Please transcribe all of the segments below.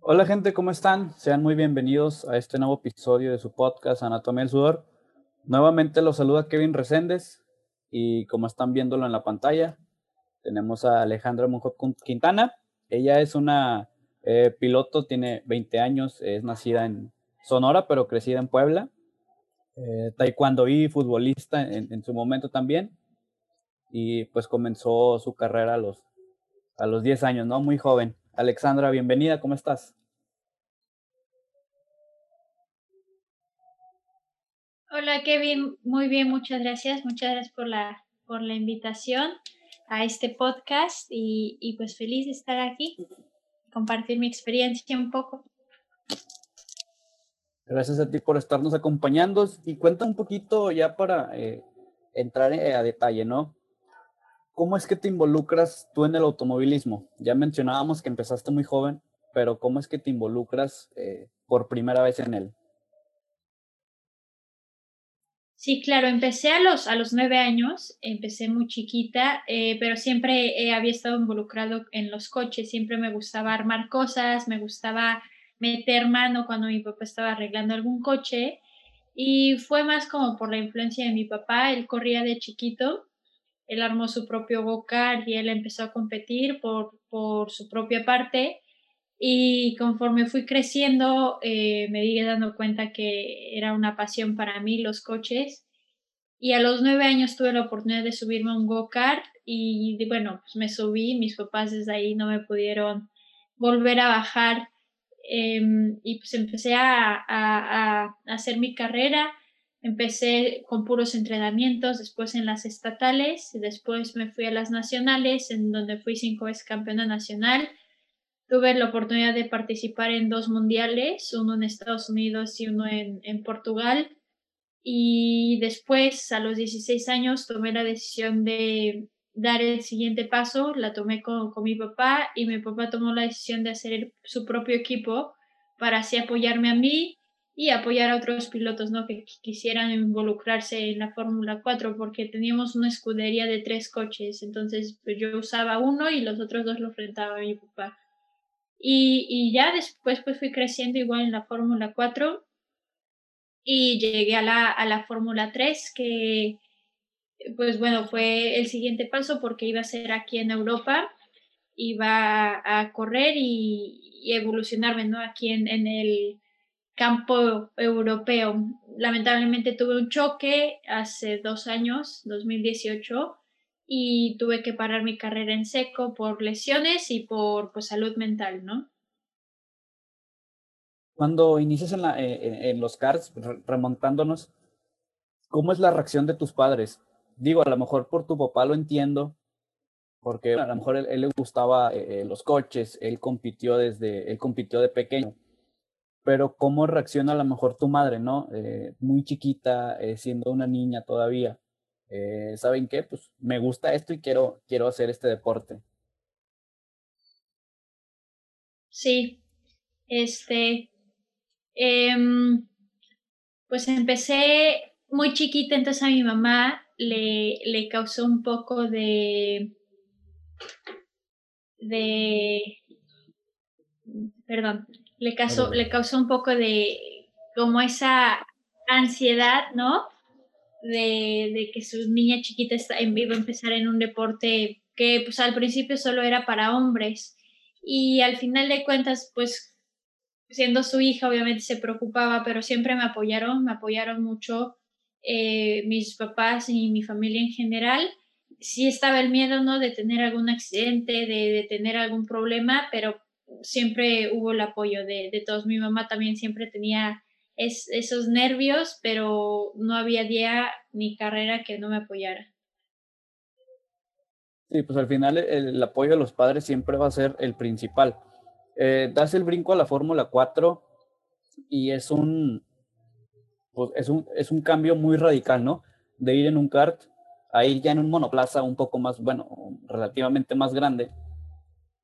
Hola gente, ¿cómo están? Sean muy bienvenidos a este nuevo episodio de su podcast Anatomía del Sudor. Nuevamente los saluda Kevin Reséndez y como están viéndolo en la pantalla, tenemos a Alejandra Monjo Quintana. Ella es una eh, piloto, tiene 20 años, es nacida en Sonora, pero crecida en Puebla. Eh, taekwondo y futbolista en, en, su momento también. Y pues comenzó su carrera a los, a los 10 años, ¿no? Muy joven. Alexandra, bienvenida, ¿cómo estás? Hola Kevin, muy bien, muchas gracias. Muchas gracias por la, por la invitación a este podcast y, y pues feliz de estar aquí, compartir mi experiencia un poco. Gracias a ti por estarnos acompañando y cuenta un poquito ya para eh, entrar eh, a detalle, ¿no? ¿Cómo es que te involucras tú en el automovilismo? Ya mencionábamos que empezaste muy joven, pero ¿cómo es que te involucras eh, por primera vez en él? Sí, claro, empecé a los, a los nueve años, empecé muy chiquita, eh, pero siempre eh, había estado involucrado en los coches, siempre me gustaba armar cosas, me gustaba meter mano cuando mi papá estaba arreglando algún coche y fue más como por la influencia de mi papá, él corría de chiquito, él armó su propio go-kart y él empezó a competir por, por su propia parte y conforme fui creciendo, eh, me di dando cuenta que era una pasión para mí los coches. Y a los nueve años tuve la oportunidad de subirme a un go-kart y bueno, pues me subí, mis papás desde ahí no me pudieron volver a bajar eh, y pues empecé a, a, hacer mi carrera. Empecé con puros entrenamientos, después en las estatales, después me fui a las nacionales, en donde fui cinco veces campeona nacional Tuve la oportunidad de participar en dos mundiales, uno en Estados Unidos y uno en, en Portugal. Y después, a los 16 años, tomé la decisión de dar el siguiente paso. La tomé con, con mi papá y mi papá tomó la decisión de hacer el, su propio equipo para así apoyarme a mí y apoyar a otros pilotos ¿no? que quisieran involucrarse en la Fórmula 4 porque teníamos una escudería de tres coches. Entonces pues, yo usaba uno y los otros dos lo enfrentaba a mi papá. Y, y ya después pues fui creciendo igual en la Fórmula 4 y llegué a la, a la Fórmula 3 que pues bueno fue el siguiente paso porque iba a ser aquí en Europa, iba a, correr y, y, evolucionarme ¿no? aquí en, en el campo europeo. Lamentablemente tuve un choque hace dos años, 2018, y tuve que parar mi carrera en seco por lesiones y por pues, salud mental, ¿no? Cuando inicias en, eh, en los cars, remontándonos, ¿cómo es la reacción de tus padres? Digo, a lo mejor por tu papá lo entiendo, porque a lo mejor él, él le gustaba eh, los coches, él compitió desde, él compitió de pequeño, pero ¿cómo reacciona a lo mejor tu madre, no? Eh, muy chiquita, eh, siendo una niña todavía eh, ¿saben qué? Pues me gusta esto y quiero, quiero hacer este deporte. Sí, este, eh, pues empecé muy chiquita, entonces a mi mamá le, le causó un poco de, de, perdón, le causó, le causó un poco de como esa ansiedad, ¿no? de, de que su niña chiquita está, iba a empezar en un deporte que pues al principio solo era para hombres. Y al final de cuentas pues siendo su hija obviamente se preocupaba pero siempre me apoyaron me apoyaron mucho eh, mis papás y mi familia en general. Sí estaba el miedo no de tener algún accidente de, de tener algún problema pero siempre hubo el apoyo de, de todos mi mamá también siempre tenía es, esos nervios, pero no había día ni carrera que no me apoyara. Sí, pues al final el, apoyo de los padres siempre va a ser el principal. Eh, das el brinco a la Fórmula 4 y es un, pues es, un, es un cambio muy radical, ¿no? De ir en un kart a ir ya en un monoplaza un poco más, bueno, relativamente más grande.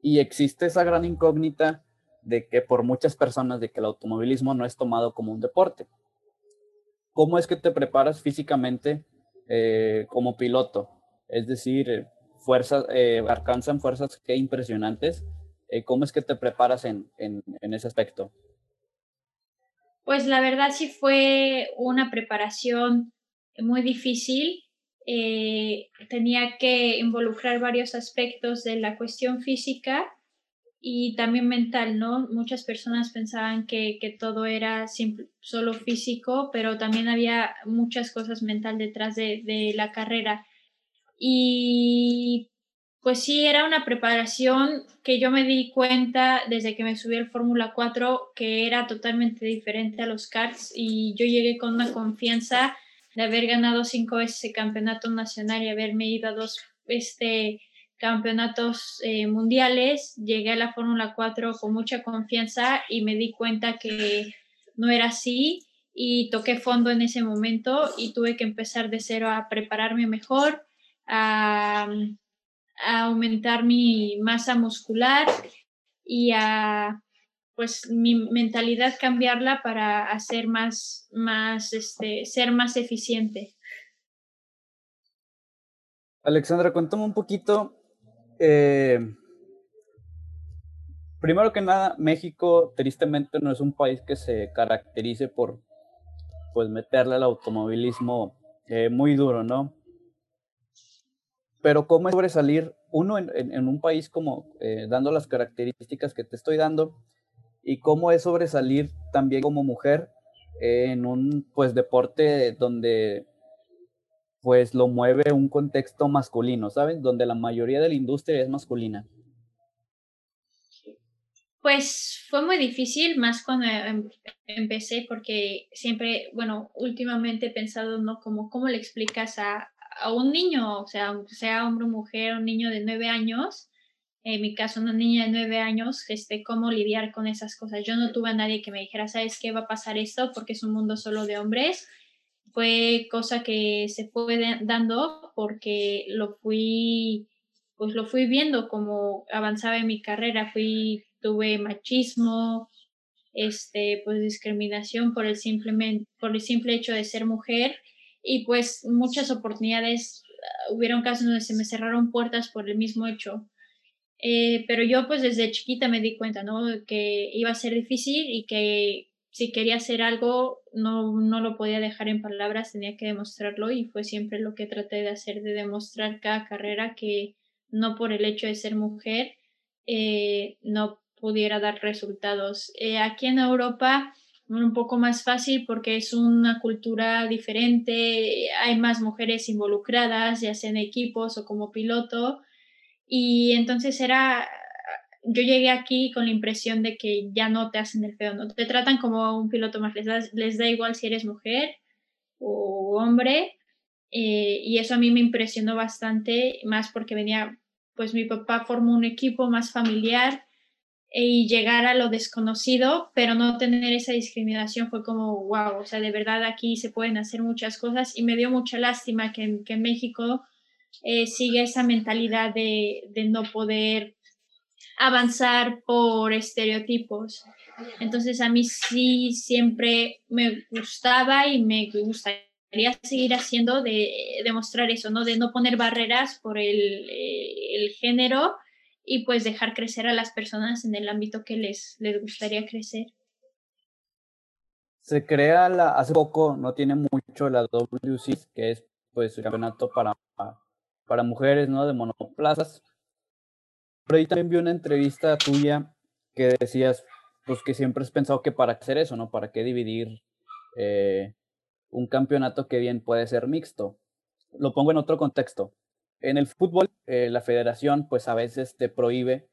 Y existe esa gran incógnita de que por muchas personas de que el automovilismo no es tomado como un deporte. ¿Cómo es que te preparas físicamente eh, como piloto? Es decir, fuerzas, eh, alcanzan fuerzas que impresionantes Eh, ¿Cómo es que te preparas en, en, en ese aspecto? Pues la verdad sí fue una preparación muy difícil. Eh, tenía que involucrar varios aspectos de la cuestión física y también mental, ¿no? Muchas personas pensaban que, que todo era solo físico, pero también había muchas cosas mental detrás de, de la carrera. Y pues sí, era una preparación que yo me di cuenta desde que me subí al Fórmula 4 que era totalmente diferente a los karts y yo llegué con una confianza de haber ganado cinco veces el campeonato nacional y haberme ido a dos este, campeonatos eh, mundiales, llegué a la Fórmula 4 con mucha confianza y me di cuenta que no era así y toqué fondo en ese momento y tuve que empezar de cero a prepararme mejor, a, a aumentar mi masa muscular y a pues mi mentalidad cambiarla para hacer más, más, este, ser más eficiente. Alexandra, cuéntame un poquito. Eh, primero que nada, México tristemente no es un país que se caracterice por pues meterle al automovilismo eh, muy duro, ¿no? Pero cómo es sobresalir uno en, en, un país como eh, dando las características que te estoy dando y cómo es sobresalir también como mujer en un pues deporte donde pues lo mueve un contexto masculino, ¿sabes? Donde la mayoría de la industria es masculina. Pues fue muy difícil, más cuando em, empecé, porque siempre, bueno, últimamente he pensado, ¿no? Como, ¿cómo le explicas a, a un niño, o sea, sea hombre o mujer, un niño de nueve años, en mi caso una niña de nueve años, este, cómo lidiar con esas cosas. Yo no tuve a nadie que me dijera, ¿sabes qué va a pasar esto? Porque es un mundo solo de hombres. Fue cosa que se fue dando porque lo fui, pues lo fui viendo como avanzaba en mi carrera. Fui, tuve machismo, este, pues discriminación por el, simplemente, por el simple hecho de ser mujer y pues muchas oportunidades, hubieron casos donde se me cerraron puertas por el mismo hecho eh, pero yo pues desde chiquita me di cuenta, ¿no? Que iba a ser difícil y que si quería hacer algo no, no lo podía dejar en palabras, tenía que demostrarlo y fue siempre lo que traté de hacer, de demostrar cada carrera que no por el hecho de ser mujer eh, no pudiera dar resultados. Eh, aquí en Europa un poco más fácil porque es una cultura diferente, hay más mujeres involucradas, ya sea en equipos o como piloto, y entonces era, yo llegué aquí con la impresión de que ya no te hacen el feo, no te tratan como un piloto más, les da, les da igual si eres mujer o hombre. Eh, y eso a mí me impresionó bastante, más porque venía, pues mi papá formó un equipo más familiar y llegar a lo desconocido, pero no tener esa discriminación fue como, wow, o sea, de verdad aquí se pueden hacer muchas cosas y me dio mucha lástima que, que en México eh, sigue esa mentalidad de, de no poder avanzar por estereotipos. Entonces a mí sí siempre me gustaba y me gustaría seguir haciendo de demostrar eso, ¿no? De no poner barreras por el, el, género y pues dejar crecer a las personas en el ámbito que les, les gustaría crecer. Se crea la, hace poco, no tiene mucho, la WC, que es pues un campeonato para para mujeres, ¿no? De monoplazas. Pero ahí también vi una entrevista tuya que decías, pues que siempre has pensado que para hacer eso, ¿no? ¿Para qué dividir eh, un campeonato que bien puede ser mixto? Lo pongo en otro contexto. En el fútbol, eh, la federación, pues a veces te prohíbe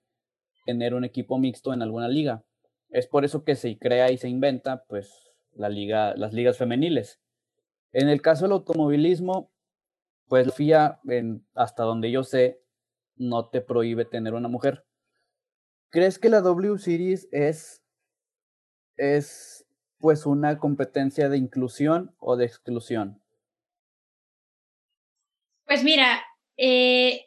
tener un equipo mixto en alguna liga. Es por eso que se crea y se inventa, pues, las ligas femeniles. En el caso del automovilismo, pues la FIA, hasta donde yo sé, no te prohíbe tener una mujer. ¿Crees que la W Series es, es pues una competencia de inclusión o de exclusión? Pues mira, eh,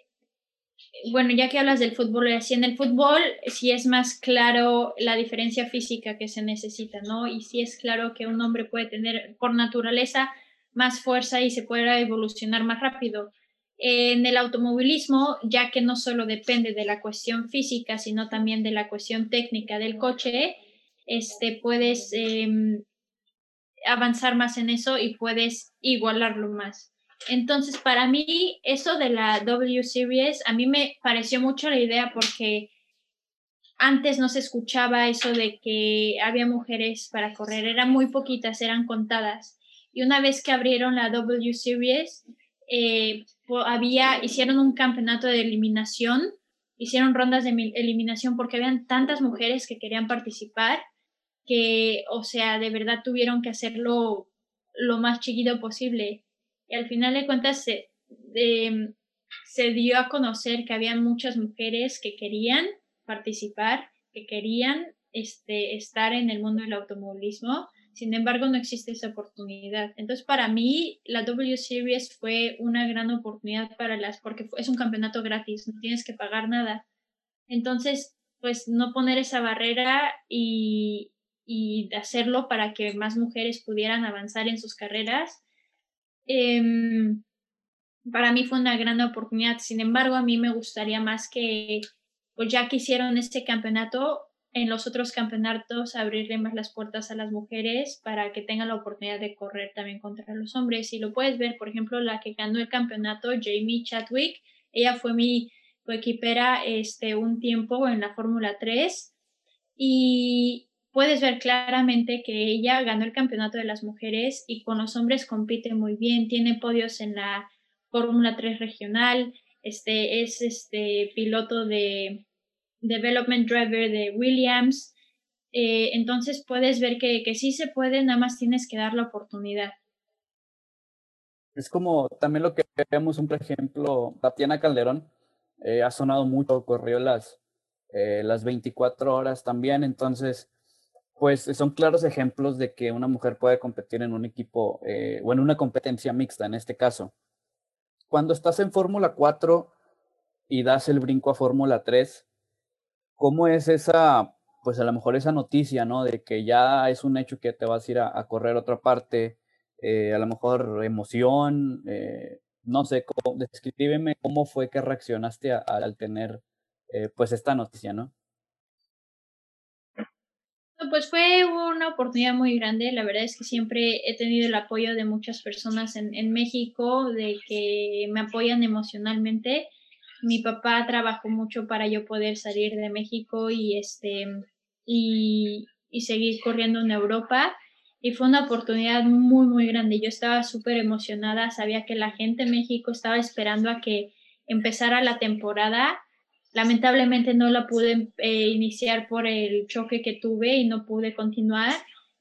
bueno, ya que hablas del fútbol, así en el fútbol sí es más claro la diferencia física que se necesita, ¿no? Y sí es claro que un hombre puede tener por naturaleza más fuerza y se pueda evolucionar más rápido. En el automovilismo, ya que no solo depende de la cuestión física, sino también de la cuestión técnica del coche, este, puedes em, avanzar más en eso y puedes igualarlo más. Entonces, para mí, eso de la W Series, a mí me pareció mucho la idea porque antes no se escuchaba eso de que había mujeres para correr, eran muy poquitas, eran contadas. Y una vez que abrieron la W Series, eh, había, hicieron un campeonato de eliminación, hicieron rondas de eliminación porque habían tantas mujeres que querían participar que, o sea, de verdad tuvieron que hacerlo lo más chiquito posible. Y al final de cuentas se, se dio a conocer que había muchas mujeres que querían participar, que querían este, estar en el mundo del automovilismo. Sin embargo, no existe esa oportunidad. Entonces, para mí, la W Series fue una gran oportunidad para las, porque es un campeonato gratis, no tienes que pagar nada. Entonces, pues no poner esa barrera y, y hacerlo para que más mujeres pudieran avanzar en sus carreras. Em, para mí fue una gran oportunidad. Sin embargo, a mí me gustaría más que, pues ya que hicieron este campeonato, en los otros campeonatos abrirle más las puertas a las mujeres para que tengan la oportunidad de correr también contra los hombres. Y lo puedes ver, por ejemplo, la que ganó el campeonato, Jamie Chadwick, ella fue mi coequipera este, un tiempo en la Fórmula 3 y puedes ver claramente que ella ganó el campeonato de las mujeres y con los hombres compite muy bien, tiene podios en la Fórmula 3 regional, este es este piloto de development driver de Williams. Eh, entonces puedes ver que, que sí se puede, nada más tienes que dar la oportunidad. Es como también lo que vemos, un ejemplo, Tatiana Calderón eh, ha sonado mucho, corrió las, eh, las 24 horas también, entonces, pues son claros ejemplos de que una mujer puede competir en un equipo o en una competencia mixta en este caso. Cuando estás en Fórmula 4 y das el brinco a Fórmula 3, ¿Cómo es esa, pues a lo mejor esa noticia, ¿no? De que ya es un hecho que te vas a ir a, correr a otra parte, eh, a lo mejor emoción, eh, no sé, cómo, descríbeme cómo fue que reaccionaste al tener eh, pues esta noticia, ¿no? Pues fue una oportunidad muy grande. La verdad es que siempre he tenido el apoyo de muchas personas en, en México, de que me apoyan emocionalmente mi papá trabajó mucho para yo poder salir de México y este y, y seguir corriendo en Europa y fue una oportunidad muy muy grande. Yo estaba súper emocionada, sabía que la gente en México estaba esperando a que empezara la temporada. Lamentablemente no la pude eh, iniciar por el choque que tuve y no pude continuar,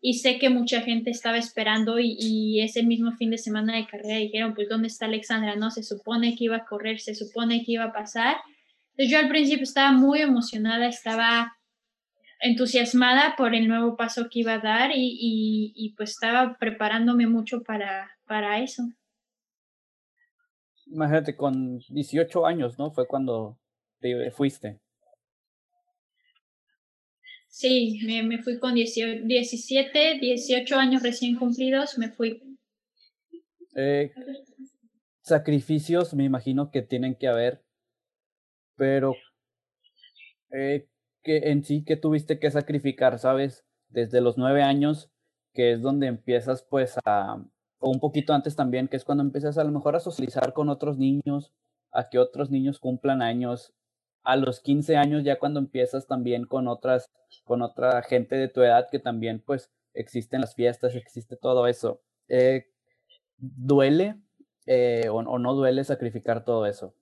y sé que mucha gente estaba esperando y, ese mismo fin de semana de carrera dijeron, pues, ¿dónde está Alexandra? No, se supone que iba a correr, se supone que iba a pasar. Entonces yo al principio estaba muy emocionada, estaba entusiasmada por el nuevo paso que iba a dar y, y, pues estaba preparándome mucho para, para eso. Imagínate, con 18 años, ¿no? Fue cuando te fuiste. Sí, me, me fui con 17, 18 años recién cumplidos, me fui. Eh, sacrificios me imagino que tienen que haber, pero eh, que en sí que tuviste que sacrificar, ¿sabes? Desde los nueve años, que es donde empiezas pues a, o un poquito antes también, que es cuando empiezas a lo mejor a socializar con otros niños, a que otros niños cumplan años, a los 15 años ya cuando empiezas también con otras, con otra gente de tu edad que también pues existen las fiestas, existe todo eso. Eh, ¿Duele eh, o, o, no duele sacrificar todo eso?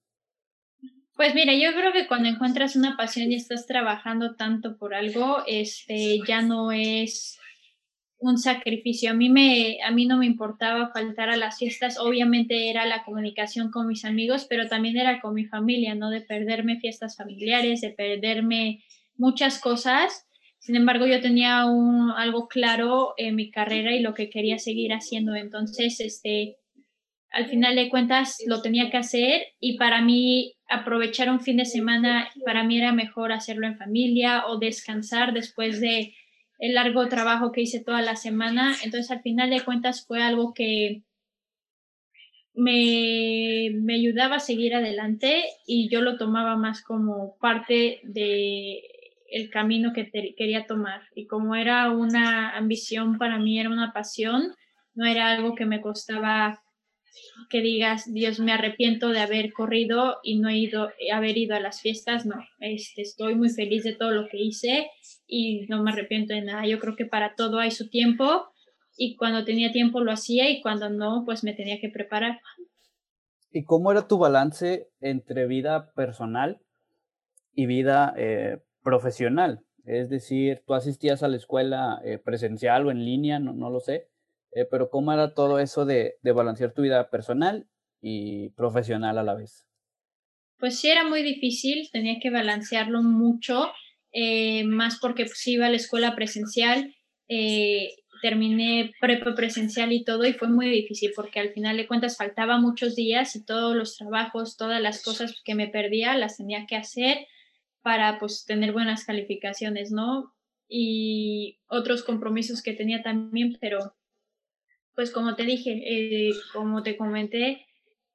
Pues mira, yo creo que cuando encuentras una pasión y estás trabajando tanto por algo, este ya no es un sacrificio. A mí, me, a mí no me importaba faltar a las fiestas, obviamente era la comunicación con mis amigos, pero también era con mi familia, ¿no? De perderme fiestas familiares, de perderme muchas cosas. Sin embargo, yo tenía un, algo claro en mi carrera y lo que quería seguir haciendo. Entonces, este, al final de cuentas, lo tenía que hacer y para mí aprovechar un fin de semana, para mí era mejor hacerlo en familia o descansar después de el largo trabajo que hice toda la semana. Entonces, al final de cuentas, fue algo que, me, me ayudaba a seguir adelante y yo lo tomaba más como parte de el camino que quería tomar. Y como era una ambición para mí, era una pasión, no era algo que me costaba que digas, Dios, me arrepiento de haber corrido y no he ido, haber ido a las fiestas, no, este, estoy muy feliz de todo lo que hice y no me arrepiento de nada. Yo creo que para todo hay su tiempo y cuando tenía tiempo lo hacía y cuando no, pues me tenía que preparar. ¿Y cómo era tu balance entre vida personal y vida eh, profesional? Es decir, tú asistías a la escuela eh, presencial o en línea, no, no lo sé, eh, pero ¿cómo era todo eso de, de, balancear tu vida personal y profesional a la vez? Pues sí, era muy difícil, tenía que balancearlo mucho, eh, más porque pues, iba a la escuela presencial, eh, terminé prepa presencial y todo y fue muy difícil porque al final de cuentas faltaba muchos días y todos los trabajos, todas las cosas que me perdía las tenía que hacer para pues tener buenas calificaciones, ¿no? Y otros compromisos que tenía también, pero pues como te dije, eh, como te comenté,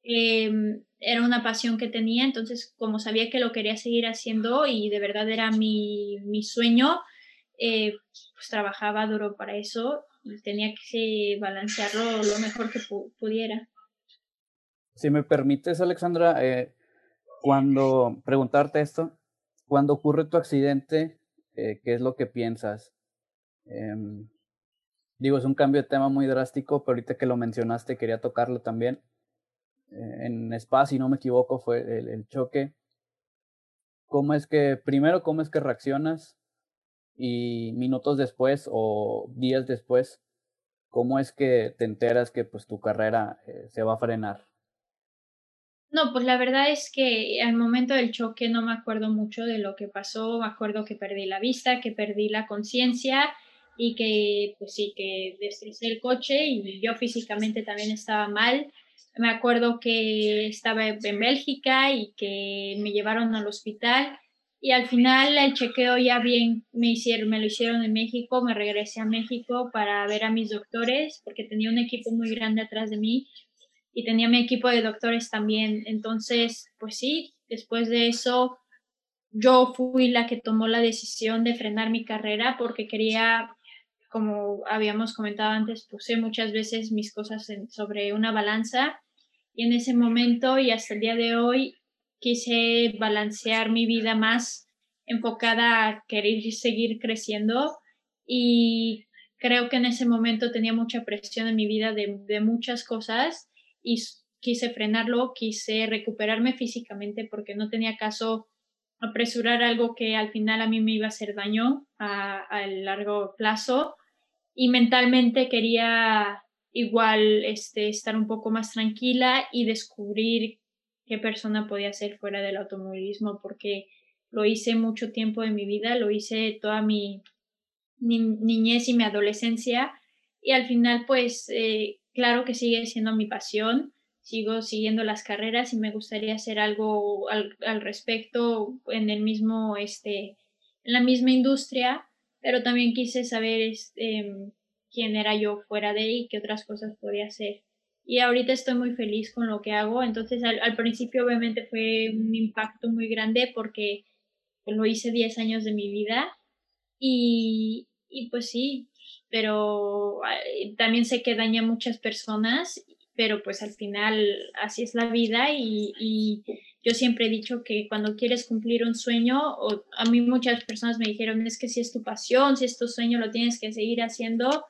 em, era una pasión que tenía, entonces como sabía que lo quería seguir haciendo y de verdad era mi, mi sueño, eh, pues trabajaba duro para eso y tenía que balancearlo lo mejor que pudiera. Si me permites, Alexandra, eh, cuando preguntarte esto, cuando ocurre tu accidente, ¿qué es lo que piensas? Em, Digo, es un cambio de tema muy drástico, pero ahorita que lo mencionaste quería tocarlo también. Eh, en Spa, si no me equivoco, fue el, choque. ¿Cómo es que, primero, cómo es que reaccionas? Y minutos después o días después, ¿cómo es que te enteras que pues tu carrera eh, se va a frenar? No, pues la verdad es que al momento del choque no me acuerdo mucho de lo que pasó, me acuerdo que perdí la vista, que perdí la conciencia y que pues sí, que destrocé el coche y yo físicamente también estaba mal. Me acuerdo que estaba en Bélgica y que me llevaron al hospital y al final el chequeo ya bien me hicieron, me lo hicieron en México, me regresé a México para ver a mis doctores porque tenía un equipo muy grande atrás de mí y tenía mi equipo de doctores también. Entonces, pues sí, después de eso yo fui la que tomó la decisión de frenar mi carrera porque quería como habíamos comentado antes, puse muchas veces mis cosas sobre una balanza y en ese momento y hasta el día de hoy quise balancear mi vida más enfocada a querer seguir creciendo y creo que en ese momento tenía mucha presión en mi vida de, de muchas cosas y quise frenarlo, quise recuperarme físicamente porque no tenía caso apresurar algo que al final a mí me iba a hacer daño a, largo plazo. Y mentalmente quería igual este, estar un poco más tranquila y descubrir qué persona podía ser fuera del automovilismo porque lo hice mucho tiempo de mi vida, lo hice toda mi, niñez y mi adolescencia. Y al final pues eh, claro que sigue siendo mi pasión, sigo siguiendo las carreras y me gustaría hacer algo al, al respecto en el mismo este en la misma industria pero también quise saber este, quién era yo fuera de ahí qué otras cosas podía hacer. Y ahorita estoy muy feliz con lo que hago, entonces al, principio obviamente fue un impacto muy grande porque lo hice 10 años de mi vida y, y pues sí, pero también sé que daña a muchas personas, pero pues al final así es la vida y, y yo siempre he dicho que cuando quieres cumplir un sueño, o a mí muchas personas me dijeron, es que si es tu pasión, si es tu sueño, lo tienes que seguir haciendo.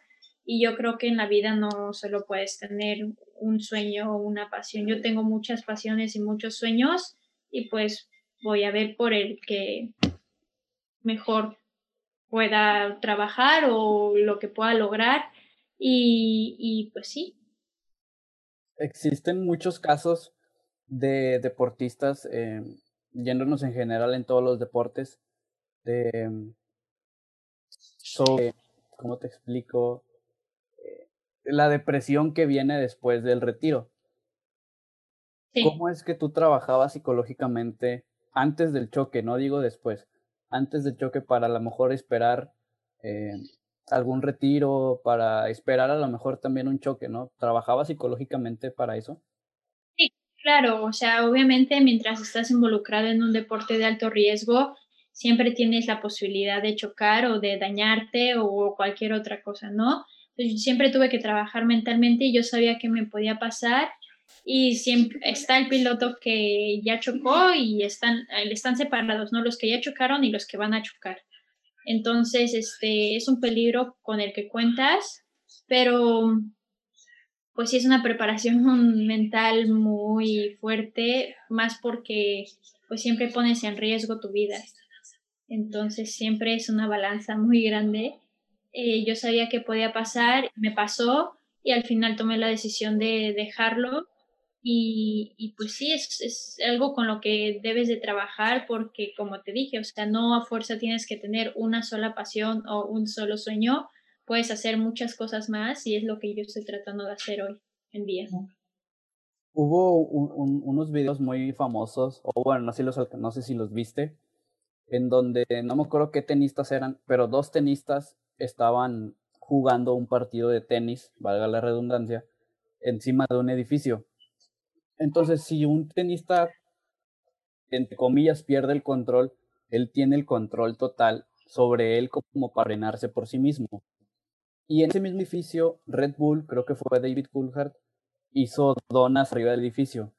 Y yo creo que en la vida no solo puedes tener un sueño o una pasión. Yo tengo muchas pasiones y muchos sueños y pues voy a ver por el que mejor pueda trabajar o lo que pueda lograr. Y, y pues sí. Existen muchos casos de deportistas, eh, yéndonos en general en todos los deportes, de, sobre, ¿cómo te explico? Eh, la depresión que viene después del retiro. ¿Cómo es que tú trabajabas psicológicamente antes del choque? No digo después, antes del choque para a lo mejor esperar eh, algún retiro, para esperar a lo mejor también un choque, ¿no? ¿Trabajabas psicológicamente para eso? Claro, o sea, obviamente mientras estás involucrado en un deporte de alto riesgo, siempre tienes la posibilidad de chocar o de dañarte o cualquier otra cosa, ¿no? Entonces, siempre tuve que trabajar mentalmente y yo sabía que me podía pasar y siempre está el piloto que ya chocó y están, están separados, ¿no? Los que ya chocaron y los que van a chocar. Entonces, este es un peligro con el que cuentas, pero pues sí es una preparación mental muy fuerte, más porque pues siempre pones en riesgo tu vida. Entonces siempre es una balanza muy grande. Eh, yo sabía que podía pasar, me pasó y al final tomé la decisión de dejarlo y, pues sí, es, algo con lo que debes de trabajar porque como te dije, o sea, no a fuerza tienes que tener una sola pasión o un solo sueño, puedes hacer muchas cosas más y es lo que yo estoy tratando de hacer hoy en día. Hubo un, unos videos muy famosos, o bueno, no los, no sé si los viste, en donde no me acuerdo qué tenistas eran, pero dos tenistas estaban jugando un partido de tenis, valga la redundancia, encima de un edificio. Entonces, si un tenista, entre comillas, pierde el control, él tiene el control total sobre él como para frenarse por sí mismo. Y en ese mismo edificio, Red Bull, creo que fue David Coulthard, hizo donas arriba del edificio.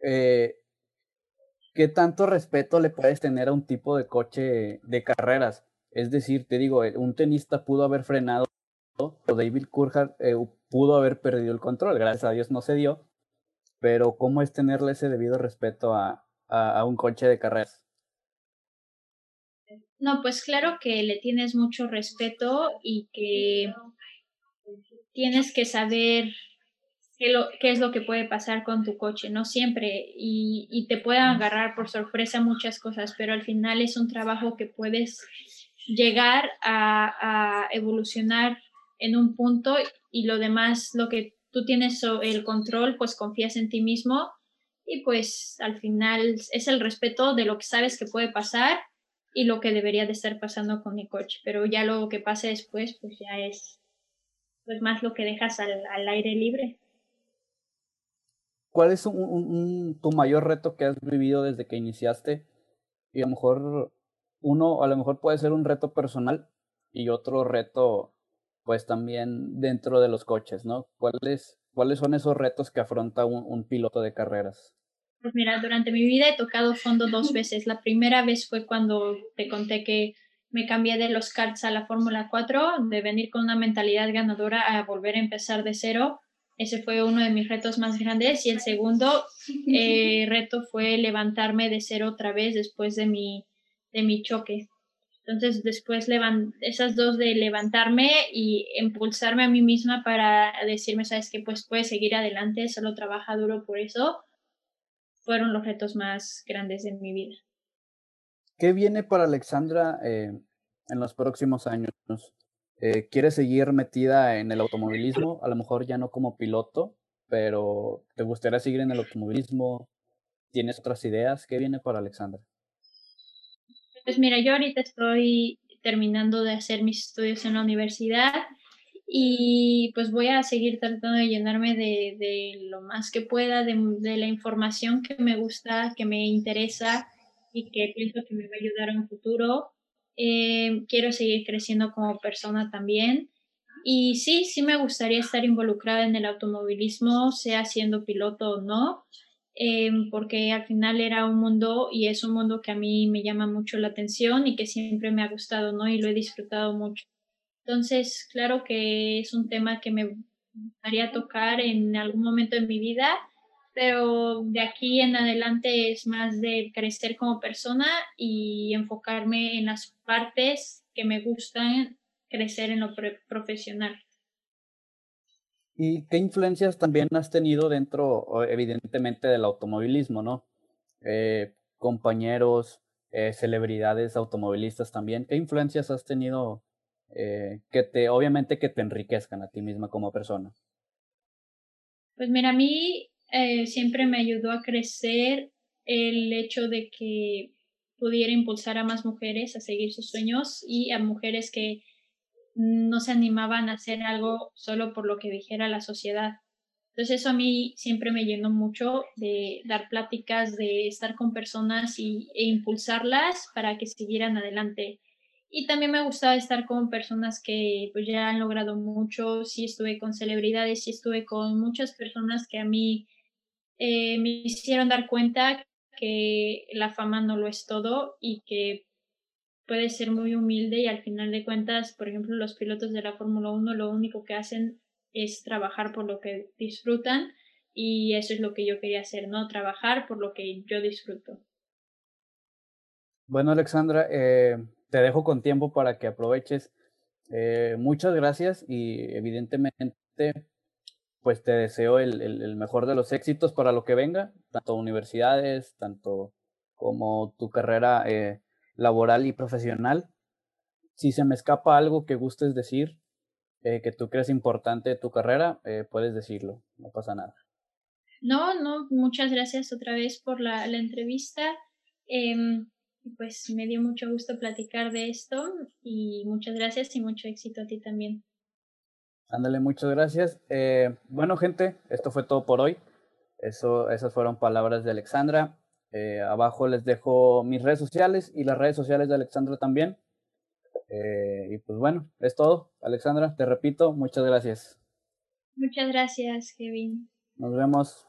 Eh, ¿Qué tanto respeto le puedes tener a un tipo de coche de carreras? Es decir, te digo, eh, un tenista pudo haber frenado, o David Coulthard eh, pudo haber perdido el control, gracias a Dios no se dio, pero ¿cómo es tenerle ese debido respeto a, a, a un coche de carreras? No, pues claro que le tienes mucho respeto y que tienes que saber qué, lo, qué es lo que puede pasar con tu coche, no siempre, y, y te pueden agarrar por sorpresa muchas cosas, pero al final es un trabajo que puedes llegar a, a evolucionar en un punto y lo demás, lo que tú tienes el control, pues confías en ti mismo y pues al final es el respeto de lo que sabes que puede pasar y lo que debería de estar pasando con mi coche, pero ya lo que pase después pues ya es pues más lo que dejas al, al aire libre. ¿Cuál es tu mayor reto que has vivido desde que iniciaste? Y a lo mejor uno, a lo mejor puede ser un reto personal y otro reto, pues también dentro de los coches, ¿no? ¿Cuáles, cuáles son esos retos que afronta un, piloto de carreras? Pues mira, durante mi vida he tocado fondo dos veces. La primera vez fue cuando te conté que me cambié de los karts a la Fórmula 4, de venir con una mentalidad ganadora a volver a empezar de cero. Ese fue uno de mis retos más grandes. Y el segundo eh, reto fue levantarme de cero otra vez después de mi, de mi choque. Entonces, después esas dos de levantarme y impulsarme a mí misma para decirme, sabes que pues puedes seguir adelante, solo trabaja duro por eso fueron los retos más grandes de mi vida. ¿Qué viene para Alexandra eh, en los próximos años? Eh, ¿Quiere seguir metida en el automovilismo? A lo mejor ya no como piloto, pero ¿te gustaría seguir en el automovilismo? ¿Tienes otras ideas? ¿Qué viene para Alexandra? Pues mira, yo ahorita estoy terminando de hacer mis estudios en la universidad y pues voy a seguir tratando de llenarme de, de lo más que pueda de, de, la información que me gusta, que me interesa y que pienso que me va a ayudar en un futuro. Eh, quiero seguir creciendo como persona también. Y sí, sí me gustaría estar involucrada en el automovilismo, sea siendo piloto o no, eh, porque al final era un mundo y es un mundo que a mí me llama mucho la atención y que siempre me ha gustado, ¿no? Y lo he disfrutado mucho. Entonces, claro que es un tema que me gustaría tocar en algún momento de mi vida, pero de aquí en adelante es más de crecer como persona y enfocarme en las partes que me gustan crecer en lo profesional. ¿Y qué influencias también has tenido dentro, evidentemente, del automovilismo, no? Eh, compañeros, eh, celebridades automovilistas también. ¿Qué influencias has tenido eh, que te, obviamente que te enriquezcan a ti misma como persona? Pues mira, a mí siempre me ayudó a crecer el hecho de que pudiera impulsar a más mujeres a seguir sus sueños y a mujeres que no se animaban a hacer algo solo por lo que dijera la sociedad. Entonces eso a mí siempre me llenó mucho de dar pláticas, de estar con personas y, e impulsarlas para que siguieran adelante. Y también me gustaba estar con personas que pues ya han logrado mucho, sí estuve con celebridades, sí estuve con muchas personas que a mí eh, me hicieron dar cuenta que la fama no lo es todo y que puede ser muy humilde y al final de cuentas, por ejemplo, los pilotos de la Fórmula 1 lo único que hacen es trabajar por lo que disfrutan y eso es lo que yo quería hacer, ¿no? Trabajar por lo que yo disfruto. Bueno, Alexandra, eh, te dejo con tiempo para que aproveches. Eh, muchas gracias y evidentemente pues te deseo el, mejor de los éxitos para lo que venga, tanto universidades, tanto como tu carrera eh, laboral y profesional. Si se me escapa algo que gustes decir, eh, que tú crees importante de tu carrera, eh, puedes decirlo, no pasa nada. No, no, muchas gracias otra vez por la, la entrevista. Eh, pues me dio mucho gusto platicar de esto y muchas gracias y mucho éxito a ti también. Ándale, muchas gracias. Eh, bueno, gente, esto fue todo por hoy. Eso, esas fueron palabras de Alexandra. Eh, abajo les dejo mis redes sociales y las redes sociales de Alexandra también. Eh, y pues bueno, es todo. Alexandra, te repito, muchas gracias. Muchas gracias, Kevin. Nos vemos.